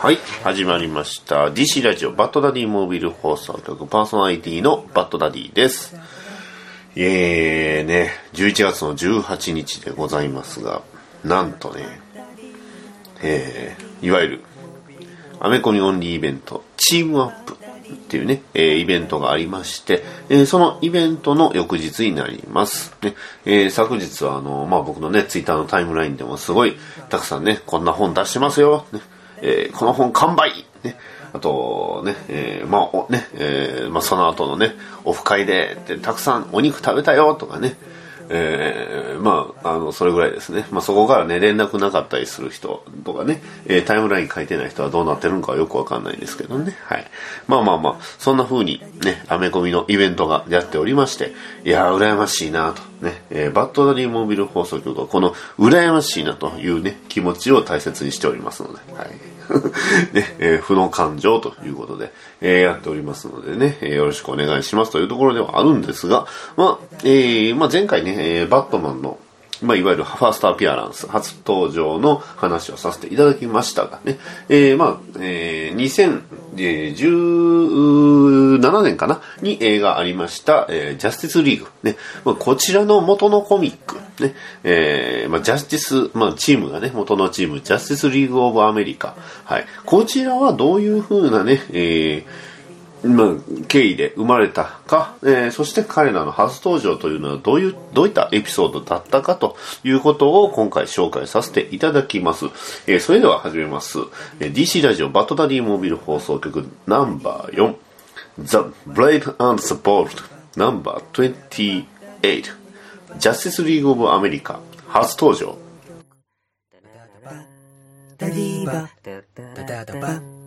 はい始まりました DC ラジオバッドダディモービル放送局パーソナリティのバッドダディですえーね11月の18日でございますがなんとねえー、いわゆるアメコミオンリーイベントチームアップっていうね、えーイベントがありまして、えーそのイベントの翌日になります。ねえー昨日はあの、まあ、僕のね、ツイッターのタイムラインでもすごいたくさんね、こんな本出してますよ。ねえーこの本完売ねあとね、えーまあ、ね、えーまあ、その後のね、オフ会で、たくさんお肉食べたよとかね、えーまあ、あの、それぐらいですね。まあ、そこからね、連絡なかったりする人とかね、えータイムライン書いてない人はどうなってるのかよくわかんないですけどね。はい。まあまあまあ、そんな風にね、アメコミのイベントがやっておりまして、いやー、羨ましいなと。ね、えーバッドダディモービル放送局はこの羨ましいなというね、気持ちを大切にしておりますので、はい。ね、えー負の感情ということで、えーやっておりますのでね、えーよろしくお願いしますというところではあるんですが、まあ、えーまあ前回ね、えーバットマンのまあ、いわゆるファーストアピアランス、初登場の話をさせていただきましたがね、えー、まあ、えー、17年かな？に映画ありました、えージャスティスリーグ。ね、まあ、こちらの元のコミック、ね、えー、まあ、ジャスティス、まあ、チームがね、元のチーム、ジャスティスリーグオブアメリカ。はい。こちらはどういう風なね、えー、経緯で生まれたか、えーそして彼らの初登場というのはどういう、どういったエピソードだったかということを今回紹介させていただきます。えーそれでは始めます。えー DC ラジオバトダディモービル放送局ナンバー4 The Brave and the Bold ナンバー28ジャスティスリーグオブアメリカ初登場ダディバダダダバ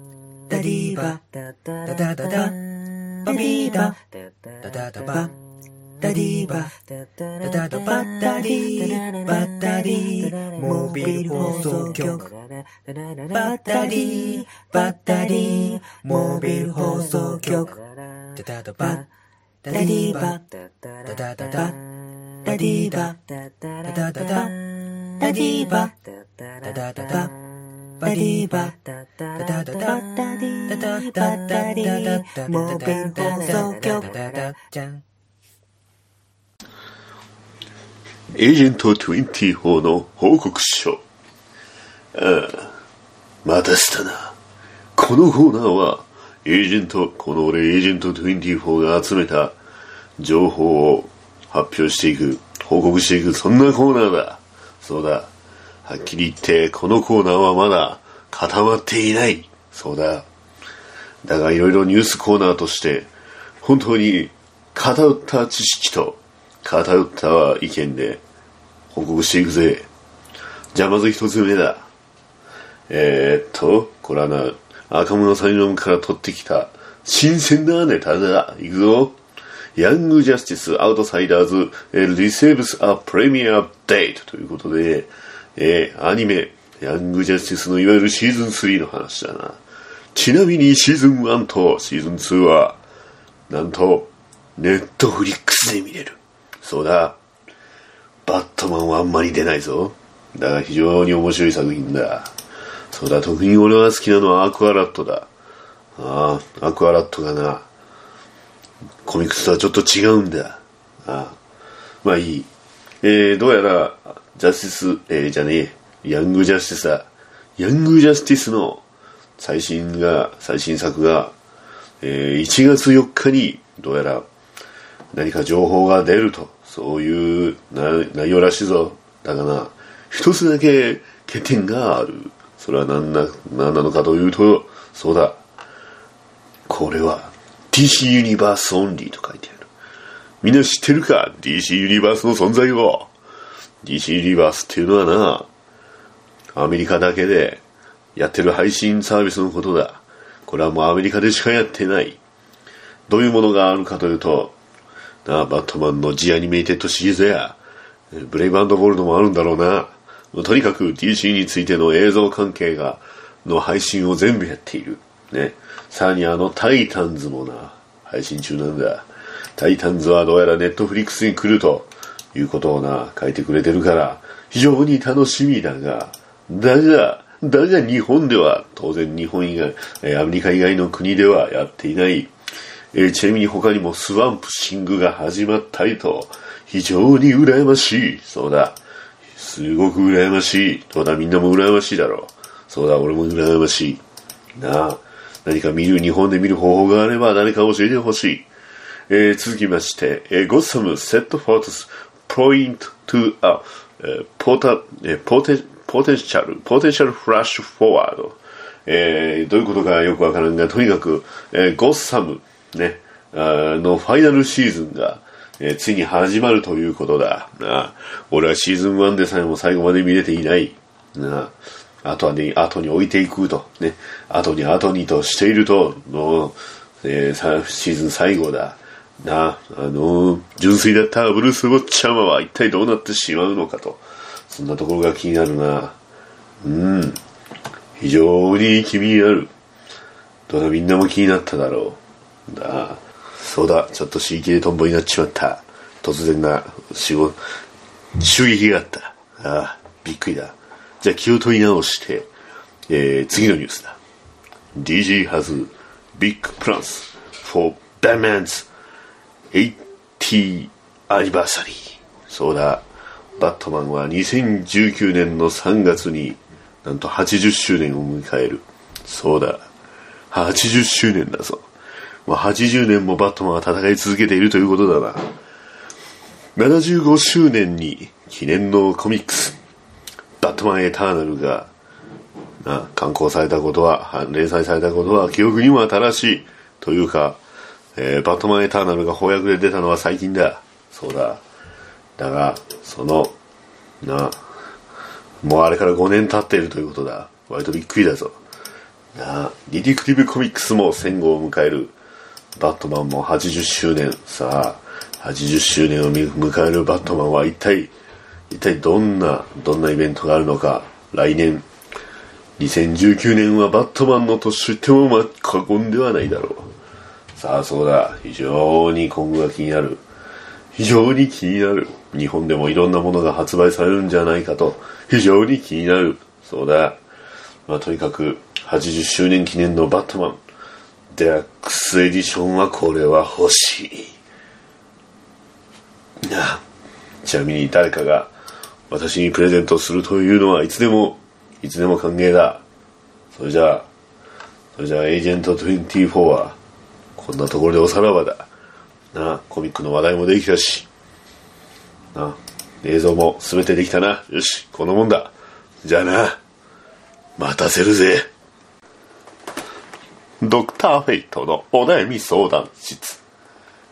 ダディバダダダダバビーダダダダバダディバダダダバダディバダディモービル放送局バッダディバッダディモービル放送局ダダダバッダディバッダダダダダディバッダダダダダディバッダダダダバディバダダダダダダディダダダダディモービル放送局ダダじゃんエージェント24の報告書。ああ、待たせたな。このコーナーは、エージェント、この俺エージェント24が集めた情報を発表していく、報告していく、そんなコーナーだ。そうだ。はっきり言って、このコーナーはまだ固まっていない。そうだ。だがいろいろニュースコーナーとして、本当に偏った知識と偏った意見で報告していくぜ。じゃあまず一つ目だ。えー、っと、これはな、赤物サイノムから取ってきた新鮮なネタだ。いくぞ。 Young Justice Outsiders receives a premiere date ということで、えー、アニメ、ヤングジャスティスのいわゆるシーズン3の話だな。ちなみにシーズン1とシーズン2は、なんと、ネットフリックスで見れる。そうだ。バットマンはあんまり出ないぞ。だが非常に面白い作品だ。そうだ、特に俺が好きなのはアクアラットだ。ああ、アクアラットがな、コミックスとはちょっと違うんだ。ああまあいい。えー、どうやら、ジャスティス、えー、じゃねえ、ヤングジャスティスだ。ヤングジャスティスの最新が、最新作が、えー1月4日に、どうやら、何か情報が出ると、そういう内容らしいぞ。だがな、一つだけ欠点がある。それは何な、何なのかというと、そうだ。これは、DC ユニバースオンリーと書いてある。みんな知ってるか ?DC ユニバースの存在を。DC ユニバースっていうのはな、アメリカだけでやってる配信サービスのことだ。これはもうアメリカでしかやってない。どういうものがあるかというと、なあ、バットマンの The Animated Series や、ブレイブボールドもあるんだろうな。とにかく DC についての映像関係が、の配信を全部やっている。ね。さらにあのタイタンズもな、配信中なんだ。タイタンズはどうやらネットフリックスに来るということをな、書いてくれてるから、非常に楽しみだが、だが、だが日本では、当然日本以外、アメリカ以外の国ではやっていない。え、ちなみに他にも Swamp Thing が始まったりと、非常に羨ましい。そうだ。すごく羨ましい。そうだ、みんなも羨ましいだろう。そうだ、俺も羨ましい。なあ。何か見る、日本で見る方法があれば誰か教えてほしい。えー、続きまして、えー、 Gotham set for トスポイントトゥ、あ、えー、ポータ、えー、ポテ、ポテンシャル、ポテンシャルフラッシュフォワード。えー、どういうことかよくわからんが、とにかく、えー、ゴッサム、ね、あのファイナルシーズンが、えー、ついに始まるということだ。な俺はシーズン1でさえも最後まで見れていない。な後に、後に置いていくと、ね、後に後にとしていると、の、えー、シーズン最後だ。な、あのー、純粋だったブルース・ウォッチャマは一体どうなってしまうのかと。そんなところが気になるな。うん。非常に気になる。どうだみんなも気になっただろう。だ。そうだ、ちょっと刺激でトンボになっちまった。突然な、仕事、襲撃があった。ああ、びっくりだ。じゃあ気を取り直して、えー、次のニュースだ。DJ has big plans for Batman's 80 anniversary. そうだ、バットマンは2019年の3月になんと80周年を迎える。そうだ、80周年だぞ。もう80年もバットマンは戦い続けているということだな。75周年に記念のコミックス、バットマンエターナルが、な、刊行されたことは、連載されたことは記憶にも新しい。というか、えー、バットマンエターナルが翻訳で出たのは最近だ。そうだ。だが、その、な、もうあれから5年経っているということだ。割とびっくりだぞ。なあ、ディティクティブコミックスも戦後を迎える。バットマンも80周年。さあ、80周年を迎えるバットマンは一体、一体どんな、どんなイベントがあるのか、来年、2019年はバットマンの年と言ってもま過言ではないだろう。さあそうだ、非常に今後が気になる。非常に気になる。日本でもいろんなものが発売されるんじゃないかと、非常に気になる。そうだ。まあとにかく、80周年記念のバットマン、デラックスエディションはこれは欲しい。なあ。ちなみに誰かが私にプレゼントするというのはいつでも、いつでも歓迎だ。それじゃあ、それじゃあエージェント24は、こんなところでおさらばだ。なあ、コミックの話題もできたし、なあ、映像も全てできたな。よし、このもんだ。じゃあな、待たせるぜ。ドクターフェイトのお悩み相談室。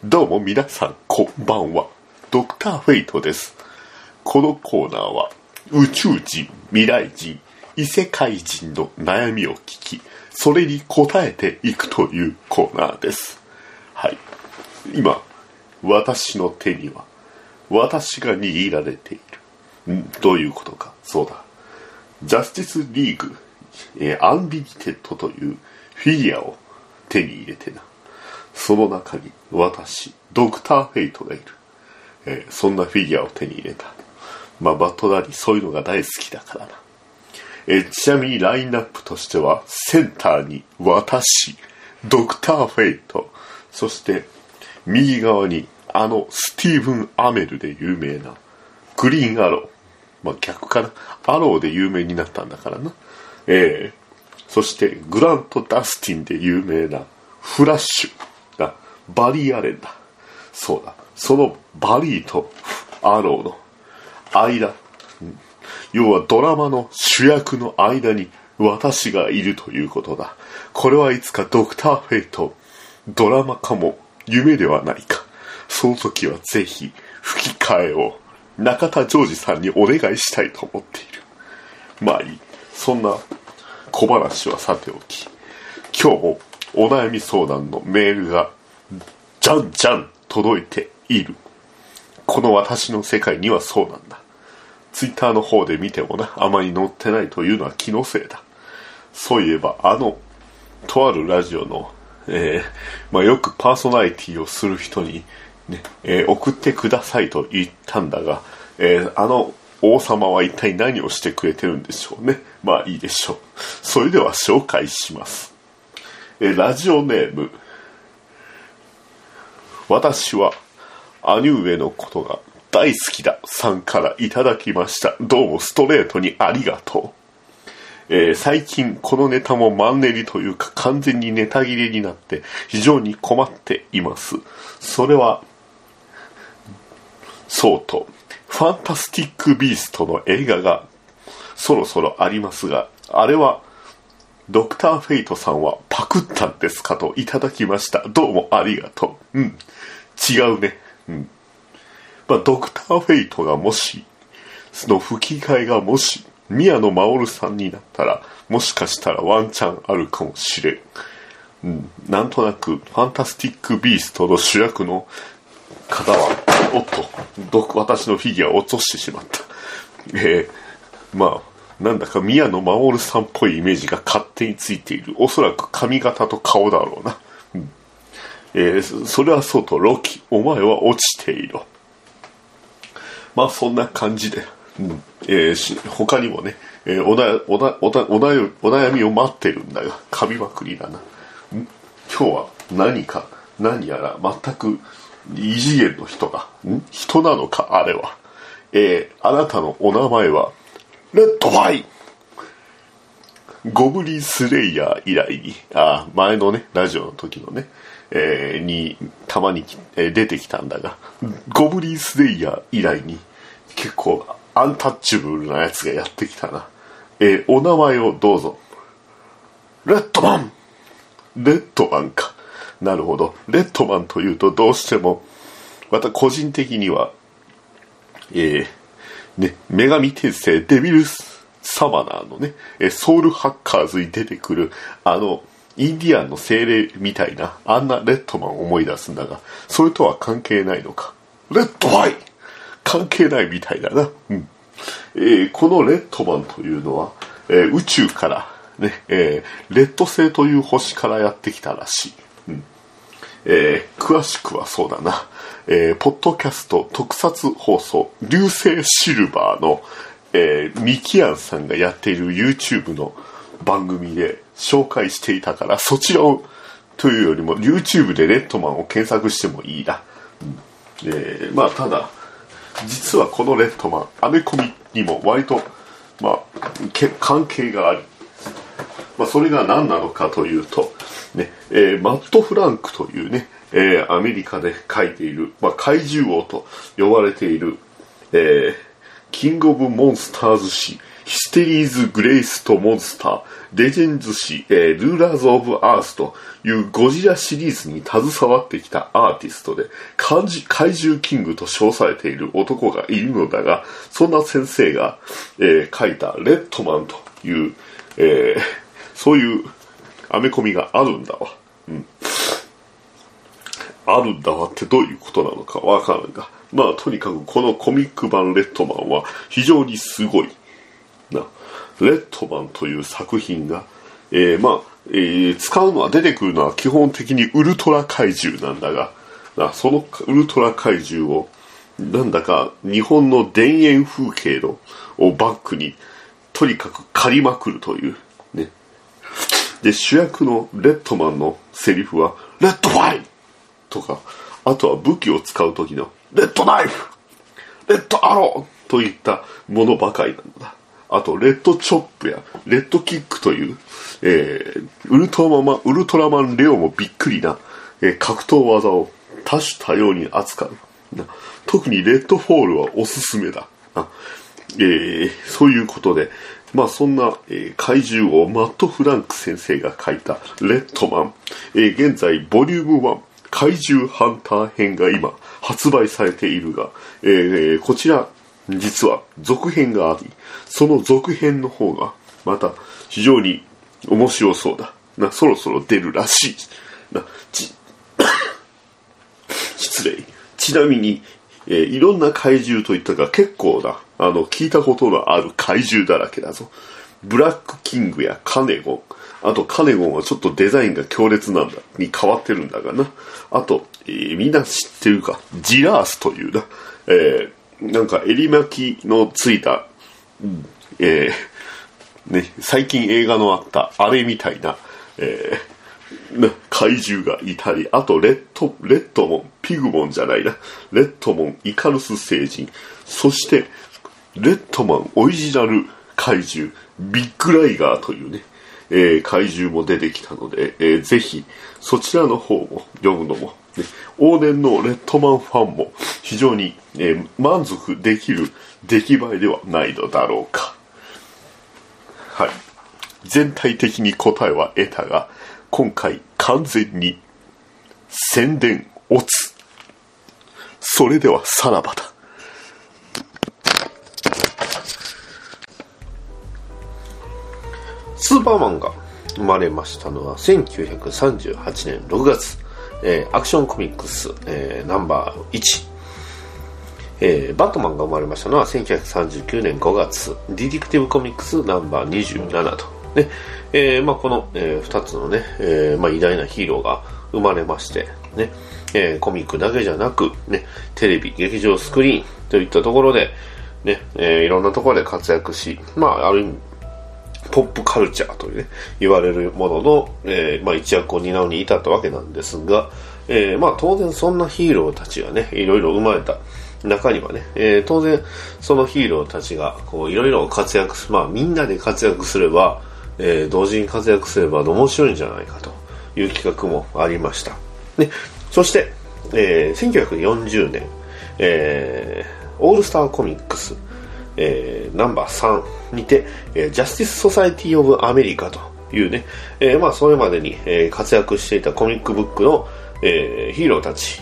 どうも皆さん、こんばんは。ドクターフェイトです。このコーナーは宇宙人、未来人、異世界人の悩みを聞き、それに答えていくというコーナーです。はい。今、私の手には、私が握られている。んどういうことか。そうだ。ジャスティスリーグ、えー、 Unlimited というフィギュアを手に入れてな。その中に私、ドクターフェイトがいる。えー、そんなフィギュアを手に入れた。まあ、バッドダディ、そういうのが大好きだからな。え、ちなみにラインナップとしては、センターに私、ドクターフェイト、そして右側にあのスティーブン・アメルで有名なグリーンアロー。まあ、逆かな。アローで有名になったんだからな。えー、そしてグラント・ダスティンで有名なフラッシュなバリー・アレンだ。そうだ。そのバリーとアローの間、要はドラマの主役の間に私がいるということだ。これはいつかドクターフェイト、ドラマ化も夢ではないか。その時はぜひ吹き替えを中田ジョージさんにお願いしたいと思っている。まあいい。そんな小話はさておき、今日もお悩み相談のメールがじゃんじゃん届いている。この私の世界にはそうなんだ。ツイッターの方で見てもな、あまり載ってないというのは気のせいだ。そういえば、あの、とあるラジオの、えー、まあ、よくパーソナリティをする人に、ね、えー、送ってくださいと言ったんだが、えー、あの王様は一体何をしてくれてるんでしょうね。まあいいでしょう。それでは紹介します。えラジオネーム。私は、兄上のことが大好きださんからいただきました。どうもストレートにありがとう。えー、最近このネタもマンネリというか完全にネタ切れになって非常に困っています。それは、そうと、ファンタスティック・ビーストの映画がそろそろありますが、あれは、ドクター・フェイトさんはパクったんですかといただきました。どうもありがとう。うん。違うね。うん。まあ、ドクター・フェイトがもし、その吹き替えがもし、宮野真守さんになったら、もしかしたらワンチャンあるかもしれん。うん、なんとなく、ファンタスティック・ビーストの主役の方は、おっと、私のフィギュアを落としてしまった。えー、まあ、なんだか宮野真守さんっぽいイメージが勝手についている。おそらく髪型と顔だろうな。うん、えー、それはそうと、ロキ、お前は落ちている。まあ、そんな感じで。うん、えー、他にもね、えー、おだおだおだお悩お悩みを待ってるんだが、噛みまくりだな。今日は何か、何やら全く異次元の人が、人なのか、あれは。えー、あなたのお名前は、レッドファイ。ゴブリンスレイヤー以来に、あ前のね、ラジオの時のね、えー、に、たまに、えー、出てきたんだが、ゴブリンスレイヤー以来に、結構、アンタッチブルなやつがやってきたな。えー、お名前をどうぞ。レッドマンレッドマンか。なるほど。レッドマンというとどうしても、また個人的には、えー、ね、女神転生デビルサマナーのね、ソウルハッカーズに出てくる、あの、インディアンの精霊みたいな、あんなレッドマンを思い出すんだが、それとは関係ないのか？レッドマイ関係ないみたいだな。うん。えー、このレッドマンというのは、えー、宇宙から、ね、えー、レッド星という星からやってきたらしい。うんえー、詳しくはそうだな、えー、ポッドキャスト特撮放送、流星シルバーの、えー、ミキアンさんがやっている YouTube の番組で紹介していたから、そちらを、というよりも YouTube でレッドマンを検索してもいいな。うん、えー、まあ、ただ、実はこのレッドマン、アメコミにも割と、まあ、関係がある。まあ、それが何なのかというと、ね、えー、マット・フランクというね、えー、アメリカで書いている、まあ、怪獣王と呼ばれている、えー、キング・オブ・モンスターズ誌、ヒステリーズ・グレイスとモンスター、レジェンズ誌、えー、ルーラーズ・オブ・アースというゴジラシリーズに携わってきたアーティストで、怪獣キングと称されている男がいるのだが、そんな先生が、えー、書いたレッドマンという、えー、そういうアメコミがあるんだわ。うん。あるんだわってどういうことなのかわからんが。まあ、とにかくこのコミック版レッドマンは非常にすごい。な。レッドマンという作品が、えー、まあ、えー、使うのは出てくるのは基本的にウルトラ怪獣なんだが、なそのウルトラ怪獣を、なんだか日本の田園風景のをバックに、とにかく借りまくるという、ねで、主役のレッドマンのセリフは、 Red Fight とか、あとは武器を使う時の、レッドナイフレッドアローといったものばかりなんだ。あと、 Red Chop や、 Red Kick という、えー、ウルトラマン、ウルトラマンレオもびっくりな、えー、格闘技を多種多様に扱う。特に Red Fall はおすすめだ。えー、そういうことで、まあそんな、えー、怪獣をマット・フランク先生が書いたレッドマン、えー、現在ボリューム1怪獣ハンター編が今発売されているが、えー、こちら実は続編があり、その続編の方がまた非常に面白そうだ。な、そろそろ出るらしい。な、ち、失礼。ちなみに、えーいろんな怪獣といったが結構な、あの、聞いたことのある怪獣だらけだぞ。ブラックキングやカネゴン。あと、カネゴンはちょっとデザインが強烈なんだ、に変わってるんだがな。あと、えーみんな知ってるか、ジラースというな、えーなんか襟巻きのついた、うん。えーね、最近映画のあったあれみたいな、えーな怪獣がいたり、あとレッド、レッドモン、ピグモンじゃないな、レッドモン、イカルス星人、そして、レッドマンオリジナル怪獣、ビッグライガーというね、えー怪獣も出てきたので、えーぜひ、そちらの方も読むのも、ね、往年のレッドマンファンも非常に、えー満足できる出来栄えではないのだろうか。はい。全体的に答えは得たが、今回完全に宣伝乙。それではさらばだ。スーパーマンが生まれましたのは1938年6月、えー Action Comics、えーナンバー1、えーバットマンが生まれましたのは1939年5月 Detective Comics ナンバー27と、ね。えーまあ、この、え2つのね、えーまあ、偉大なヒーローが生まれまして、ね。えーコミックだけじゃなく、ね、テレビ劇場スクリーンといったところで、ね。えーいろんなところで活躍し、まあ、ある意味ポップカルチャーというね、言われるものの、えーまあ、一役を担うに至ったわけなんですが、えーまあ、当然そんなヒーローたちがね、いろいろ生まれた中にはね、えー当然そのヒーローたちが、こう、いろいろ活躍す、まあ、みんなで活躍すれば、え同時に活躍すれば面白いんじゃないかという企画もありました。ね、そして、え1940年、えーオールスターコミックス、えーナンバー3にて、えージャスティス・ソサイティ・オブ・アメリカというね、えーまあ、それまでに、えー活躍していたコミックブックの、えーヒーローたち、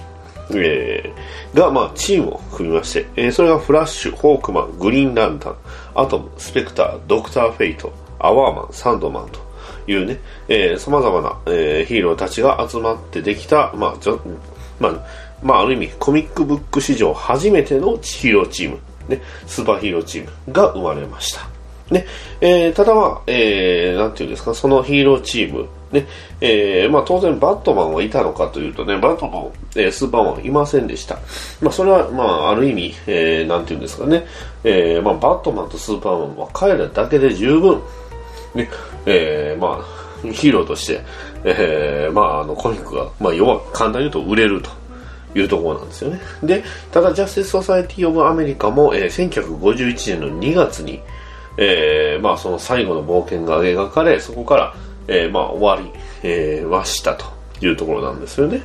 えーが、まあ、チームを組みまして、えーそれがフラッシュ、ホークマン、グリーンランタン、アトム、スペクター、ドクター・フェイト、アワーマン、サンドマンというね、えー、様々な、えーヒーローたちが集まってできた、まあ、まあ、まあ、ある意味、コミックブック史上初めてのヒーローチーム、ね、スーパーヒーローチームが生まれました。ね、えーただまあ、えー、なんていうんですか、そのヒーローチーム、ね、えーまあ当然バットマンはいたのかというとね、バットマン、えースーパーマンいませんでした。まあそれは、まあある意味、えー、なんていうんですかね、えーまあバットマンとスーパーマンは彼らだけで十分、ね、えーまあ、ヒーローとして、えーまああのコミックが、まあ要は簡単に言うと売れると。いうところなんですよね。で、ただ、ジャスティス・ソサエティ・オブ・アメリカも、えー1951年の2月に、えーまあ、その最後の冒険が描かれ、そこから、えーまあ、終わり、えーましたというところなんですよね。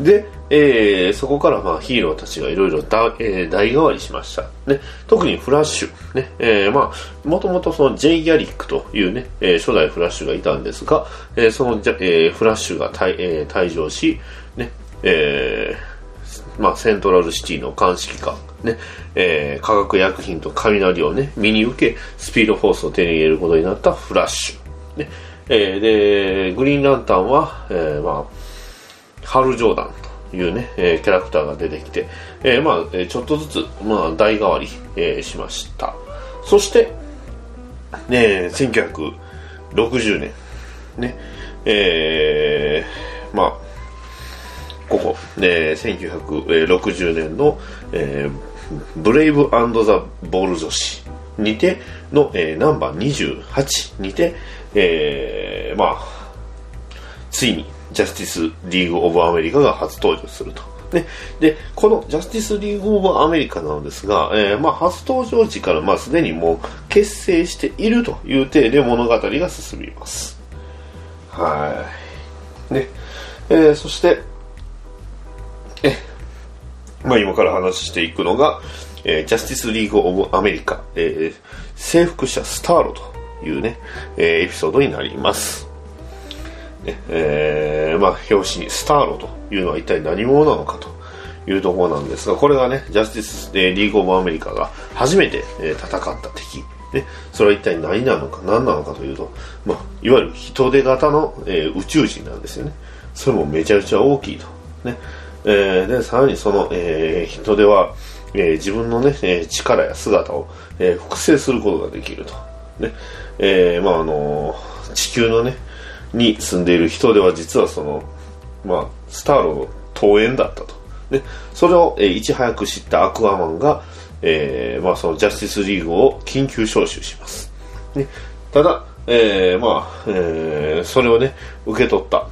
で、えーそこから、まあ、ヒーローたちがいろいろ、代替わりしました。ね、特にフラッシュ、ね、えーまあ、もともとその J. ギャリックというね、えー初代フラッシュがいたんですが、えーその、えーフラッシュが退,、えー退場し、えーまあ、セントラルシティの鑑識官、ね、えー化学薬品と雷をね、身に受け、スピードフォースを手に入れることになったフラッシュ。ね、えーで、グリーンランタンは、えーまあ、ハル・ジョーダンというね、えーキャラクターが出てきて、えーまあ、ちょっとずつ、まあ、代替わり、えーしました。そして、ね、1960年、ね、えーまあ、ここ、えー1960年の、えーブレイブザ・ボール女子にての、えーナンバー28にて、えーまあ、ついにジャスティス・リーグ・オブ・アメリカが初登場すると。ね、で、このジャスティス・リーグ・オブ・アメリカなのですが、えーまあ、初登場時から、まあ、すでにもう結成しているという体で物語が進みます。はい。ね、えーそして、え、まあ、今から話していくのが、えージャスティス・リーグ・オブ・アメリカ、えー征服者スターロというね、えーエピソードになります。ねえーまあ、表紙にスターロというのは一体何者なのかというところなんですが、これがね、ジャスティス、えーリーグ・オブ・アメリカが初めて、えー戦った敵。ね、それは一体何なのか何なのかというと、まあ、いわゆる人手型の、えー宇宙人なんですよね。それもめちゃくちゃ大きいと。ねえー、で、さらにその、えー、人手は、えー、自分のね、え、力や姿を、え、複製することができると。ね。え、まああの、地球のね、に住んでいる人では実はその、まあ、スターロの桃園だったと。ね。それを、え、いち早く知ったアクアマンが、え、まあそのジャスティスリーグを緊急招集します。ね。ただ、え、まあ、え、それをね、受け取った、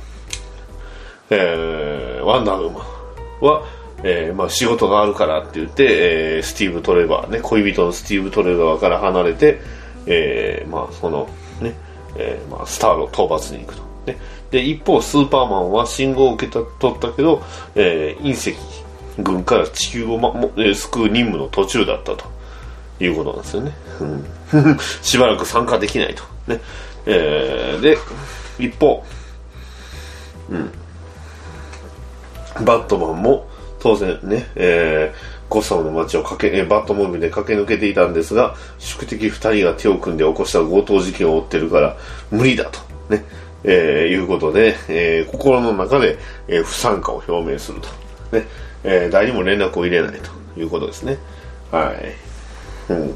えー、ワンダーウーマンは、えー、まあ仕事があるからって言って、えー、スティーブ・トレバーね、恋人のスティーブ・トレバーから離れて、えー、まあその、ね、え、まあスターの討伐に行くと。ね。で、一方、スーパーマンは信号を受けた取ったけど、え、隕石軍から地球を、ま、も、救う任務の途中だったということなんですよね。うん、しばらく参加できないと。ね。え、で、一方、うん。バットマンも、当然ね、えー、ゴッサムの街を駆け、えバットモービルで駆け抜けていたんですが、宿敵二人が手を組んで起こした強盗事件を追ってるから、無理だと、ね、えー、いうことで、えー、心の中で、えー、不参加を表明すると。ね、えー、誰にも連絡を入れないということですね。はい。うん。っ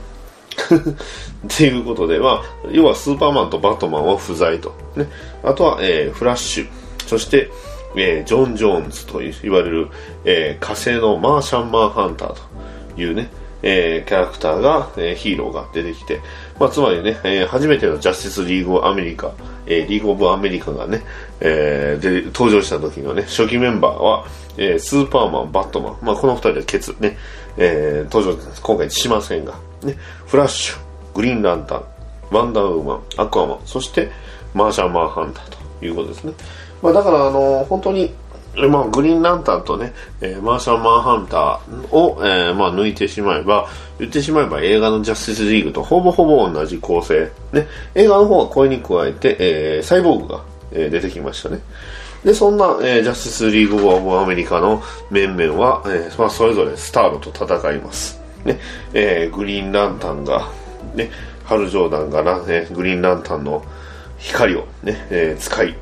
ていうことで、まあ、要はスーパーマンとバットマンは不在と。ね。あとは、えー、フラッシュ。そして、えー、ジョン・ジョーンズと言われる、えー、火星のマーシャンマンハンターというね、えー、キャラクターが、えー、ヒーローが出てきて、まあ、つまりね、えー、初めてのジャスティス・リーグ・アメリカ、えー、リーグ・オブ・アメリカがね、えー、で登場した時のね、初期メンバーは、えー、スーパーマン、バットマン、まあ、この二人でケツね、えー、登場今回しませんが、ね、フラッシュ、グリーンランタン、ワンダーウーマン、アクアマン、そしてマーシャンマンハンターということですね。まあ、だから、あの本当に、まあ、グリーンランタンとね、えー、マーシャンマンハンターを、えー、まあ、抜いてしまえば、言ってしまえば映画のジャスティスリーグとほぼほぼ同じ構成。ね、映画の方はこれに加えて、えー、サイボーグが、えー、出てきましたね。で、そんな、えー、ジャスティスリーグ・オブ・アメリカの面々は、えーまあ、それぞれスターロと戦います。ね、えー、グリーンランタンが、ね、ハル・ジョーダンがな、ね、グリーンランタンの光をね、えー、使い、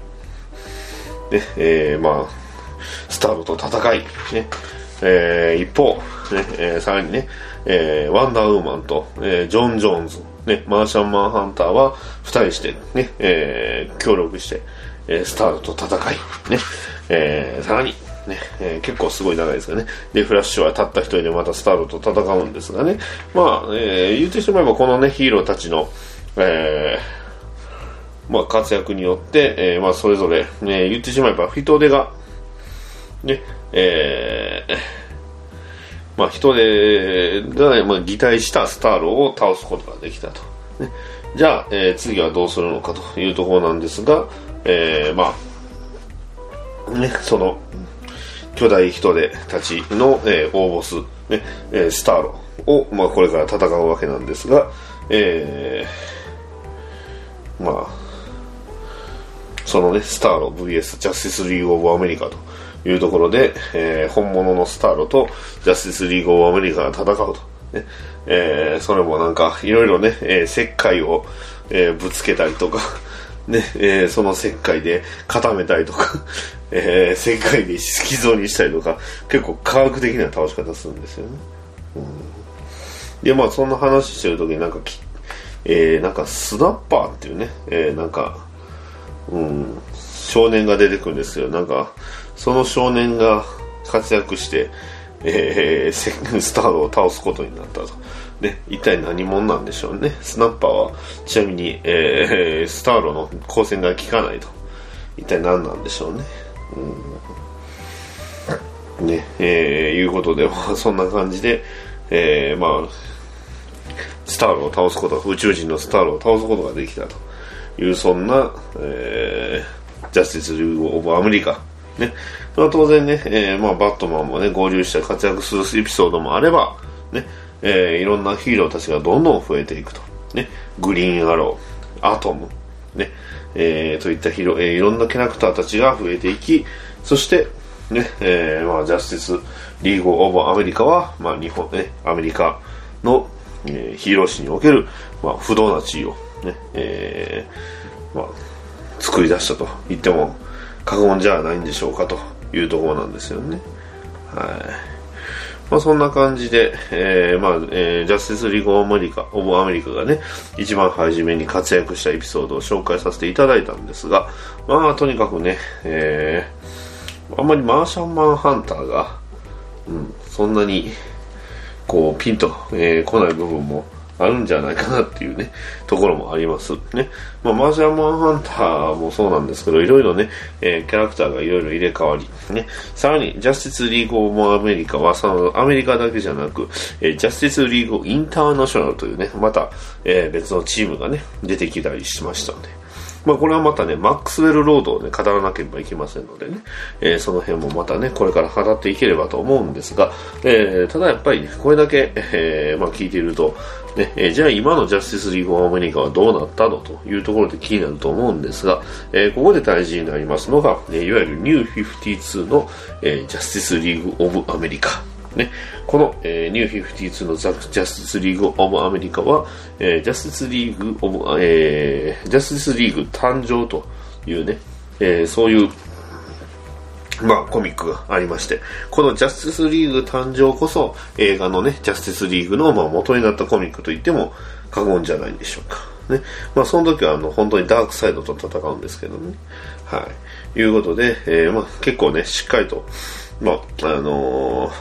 ね、えー、まあ、スターロと戦い、ね、えー、一方、ね、えー、さらにね、えー、ワンダーウーマンと、えー、ジョン・ジョーンズ、ね、マーシャンマンハンターは二人してね、えー、協力して、えー、スターロと戦い、ね、えー、さらに、ね、えー、結構すごい長いですよね。で、フラッシュはたった一人でまたスターロと戦うんですがね、まあ、えー、言ってしまえばこのね、ヒーローたちの、えー、まあ、活躍によって、えー、まあ、それぞれ、ね、言ってしまえば人手が、ね、えー、まあ、人手が、まあ、擬態したスターロを倒すことができたと。ね、じゃあ、えー、次はどうするのかというところなんですが、えー、まあ、ね、その、巨大人手たちの、えー、大ボス、ねえー、スターロを、まあ、これから戦うわけなんですが、えー、まあ、そのね、スターロ VS ジャスティスリーグオブアメリカというところで、えー、本物のスターロとジャスティスリーグオブアメリカが戦うと。ね。えー、それもなんか、いろいろね、えー、石灰を、えー、ぶつけたりとか、ね、えー、その石灰で固めたりとか、えー、石灰で色像にしたりとか、結構科学的な倒し方するんですよね。うん、で、まあそんな話してる時になんかき、えー、なんかスナッパーっていうね、えー、なんか、うん、少年が出てくるんですよ。なんか、その少年が活躍して、えー、スターを倒すことになったと。ね、一体何者なんでしょうね。スナッパーは、ちなみに、えー、スターロの光線が効かないと。一体何なんでしょうね。うん、ね、えー、いうことで、まあ、そんな感じで、えー、まあ、スターロを倒すこと、宇宙人のスターロを倒すことができたという、そんな、えー、ジャスティス・リーグ・オブ・アメリカ。ね。まあ、当然ね、えー、まあ、バットマンもね、合流して活躍するエピソードもあれば、ね、えー、いろんなヒーローたちがどんどん増えていくと。ね、グリーンアロー、アトム、ね、えー、といったヒロ、えー、いろんなキャラクターたちが増えていき、そして、ね、えー、まあ、ジャスティス・リーグ・オブ・アメリカは、まあ、日本、ね、アメリカの、えー、ヒーロー史における、まあ、不動な地位を、ね、えー、まあ、作り出したと言っても過言じゃないんでしょうかというところなんですよね。はい。まあそんな感じで、えー、まあ、えー、ジャスティスリーグオブアメリカ、オブアメリカがね、一番初めに活躍したエピソードを紹介させていただいたんですが、まあとにかくね、えー、あんまりマーシャンマンハンターが、うん、そんなに、こう、ピンと、えー、来ない部分もあるんじゃないかなっていうね、ところもあります。ね。まあ、マージャンマンハンターもそうなんですけど、いろいろね、えー、キャラクターがいろいろ入れ替わり、ね。さらに、ジャスティスリーグ・オブ・アメリカは、その、アメリカだけじゃなく、えー、ジャスティスリーグ・インターナショナルというね、また、えー、別のチームがね、出てきたりしましたので、まあ、これはまたね、マックスウェルロードをね、語らなければいけませんのでね、えー、その辺もまたね、これから語っていければと思うんですが、えー、ただやっぱりね、これだけ、えー、まあ聞いていると、ね、え、じゃあ今のジャスティスリーグ・オブ・アメリカはどうなったのというところで気になると思うんですが、えー、ここで大事になりますのが、え、いわゆるニュー52の、えー、ジャスティスリーグ・オブ・アメリカ。ね、この、えー、ニュー52のザジャスティスリーグ・オブ・アメリカは、えー、ジャスティスリーグ・オブ、えー、ジャスティスリーグ誕生というね、えー、そういうまあ、コミックがありまして、このジャスティスリーグ誕生こそ映画のね、ジャスティスリーグのまあ元になったコミックと言っても過言じゃないんでしょうか。ね。まあ、その時はあの、本当にダークサイドと戦うんですけどね。はい。いうことで、えー、まあ、結構ね、しっかりと、まあ、あのー、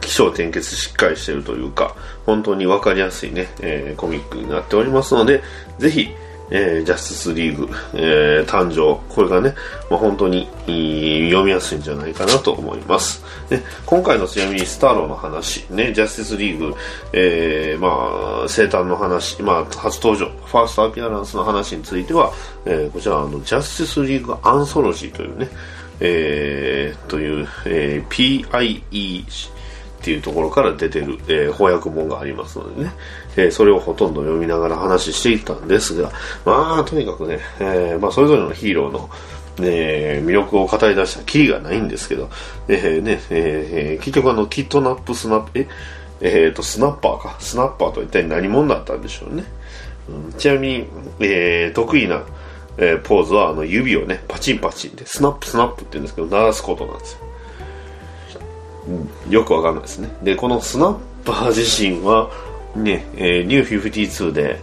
気象転結しっかりしてるというか、本当にわかりやすいね、えー、コミックになっておりますので、ぜひ、えー、ジャスティスリーグ、えー、誕生、これがね、まあ、本当に読みやすいんじゃないかなと思います。ね、今回のちなみにスターローの話、ね、ジャスティスリーグ、えー、まあ、生誕の話、まあ、初登場、ファーストアピアランスの話については、えー、こちら、あの、ジャスティスリーグアンソロジーというね、えー、という、えー、PIE っていうところから出てる、えー、翻訳本がありますのでね、えー、それをほとんど読みながら話していったんですが、まあ、とにかくね、えー、まあ、それぞれのヒーローの、ね、魅力を語り出したきりがないんですけど、えー、ね、えー、結局あの、キットナップスナップ、え、えーと、スナッパーか。スナッパーと一体何者だったんでしょうね。うん、ちなみに、えー、得意な、えー、ポーズはあの指をね、パチンパチンで、スナップスナップって言うんですけど、鳴らすことなんですよ。よくわかんないですね。で、このスナッパー自身は、ね、えー、ニュー52で、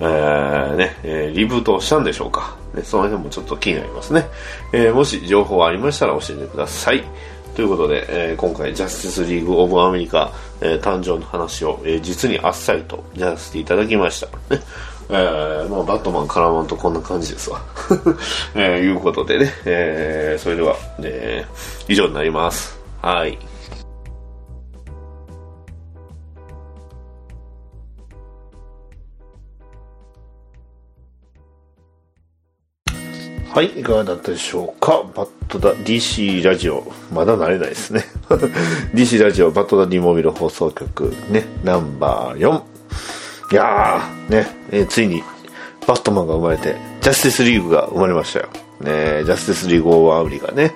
えー、ね、えー、リブートしたんでしょうか。ね、その辺もちょっと気になりますね。えー、もし情報ありましたら教えてください。ということで、えー、今回ジャスティスリーグオブアメリカ、えー、誕生の話を、えー、実にあっさりとやらせていただきました。ねえー、まあ、バットマン絡まんとこんな感じですわ。えー、いうことでね、えー、それでは、えー、以上になります。はい。はい、いかがだったでしょうか？バットダ DC ラジオ。まだ慣れないですね。DC ラジオバットダディモビル放送局ね、ナンバー4。いやー、ね、えー、ついにバットマンが生まれて、ジャスティスリーグが生まれましたよ。ね、ジャスティスリーグ・オブ・アメリカがね。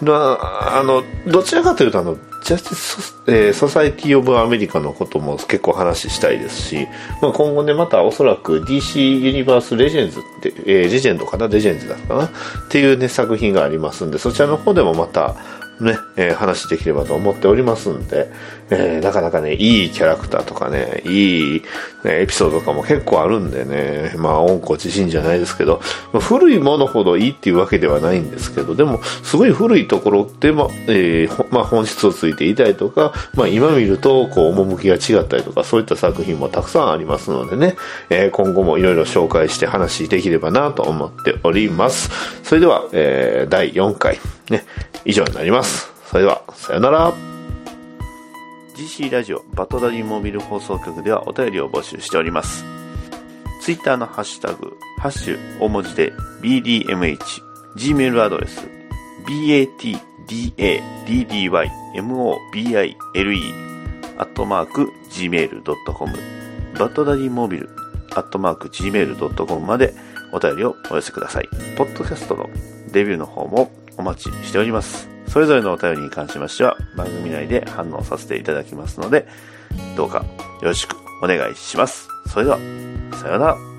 まあの、どちらかというと、あの、ジャスティス、えー、ソサイティ・オブ・アメリカのことも結構話したいですし、まあ、今後ね、またおそらく DC ユニバース・レジェンズって、えー、レジェンドかな？レジェンズだったかな？っていうね、作品がありますんで、そちらの方でもまた、ね、えー、話できればと思っておりますんで、えー、なかなかね、いいキャラクターとかね、いい、ね、エピソードとかも結構あるんでね、まあ、温故知新じゃないですけど、古いものほどいいっていうわけではないんですけど、でも、すごい古いところでも、えー、まあ、本質をついていたりとか、まあ、今見ると、こう、趣が違ったりとか、そういった作品もたくさんありますのでね、えー、今後もいろいろ紹介して話できればなと思っております。それでは、えー、第4回、ね、以上になります。それでは、さよなら。GC ラジオバトダディモビル放送局ではお便りを募集しております。ツイッターのハッシュタグ、ハッシュ大文字で BDMH、Gmail アドレス、batdaddymobile アットマーク gmail.com バトダディモビルアットマーク gmail.com までお便りをお寄せください。ポッドキャストのデビューの方もお待ちしております。それぞれのお便りに関しましては番組内で反応させていただきますので、どうかよろしくお願いします。それでは、さようなら。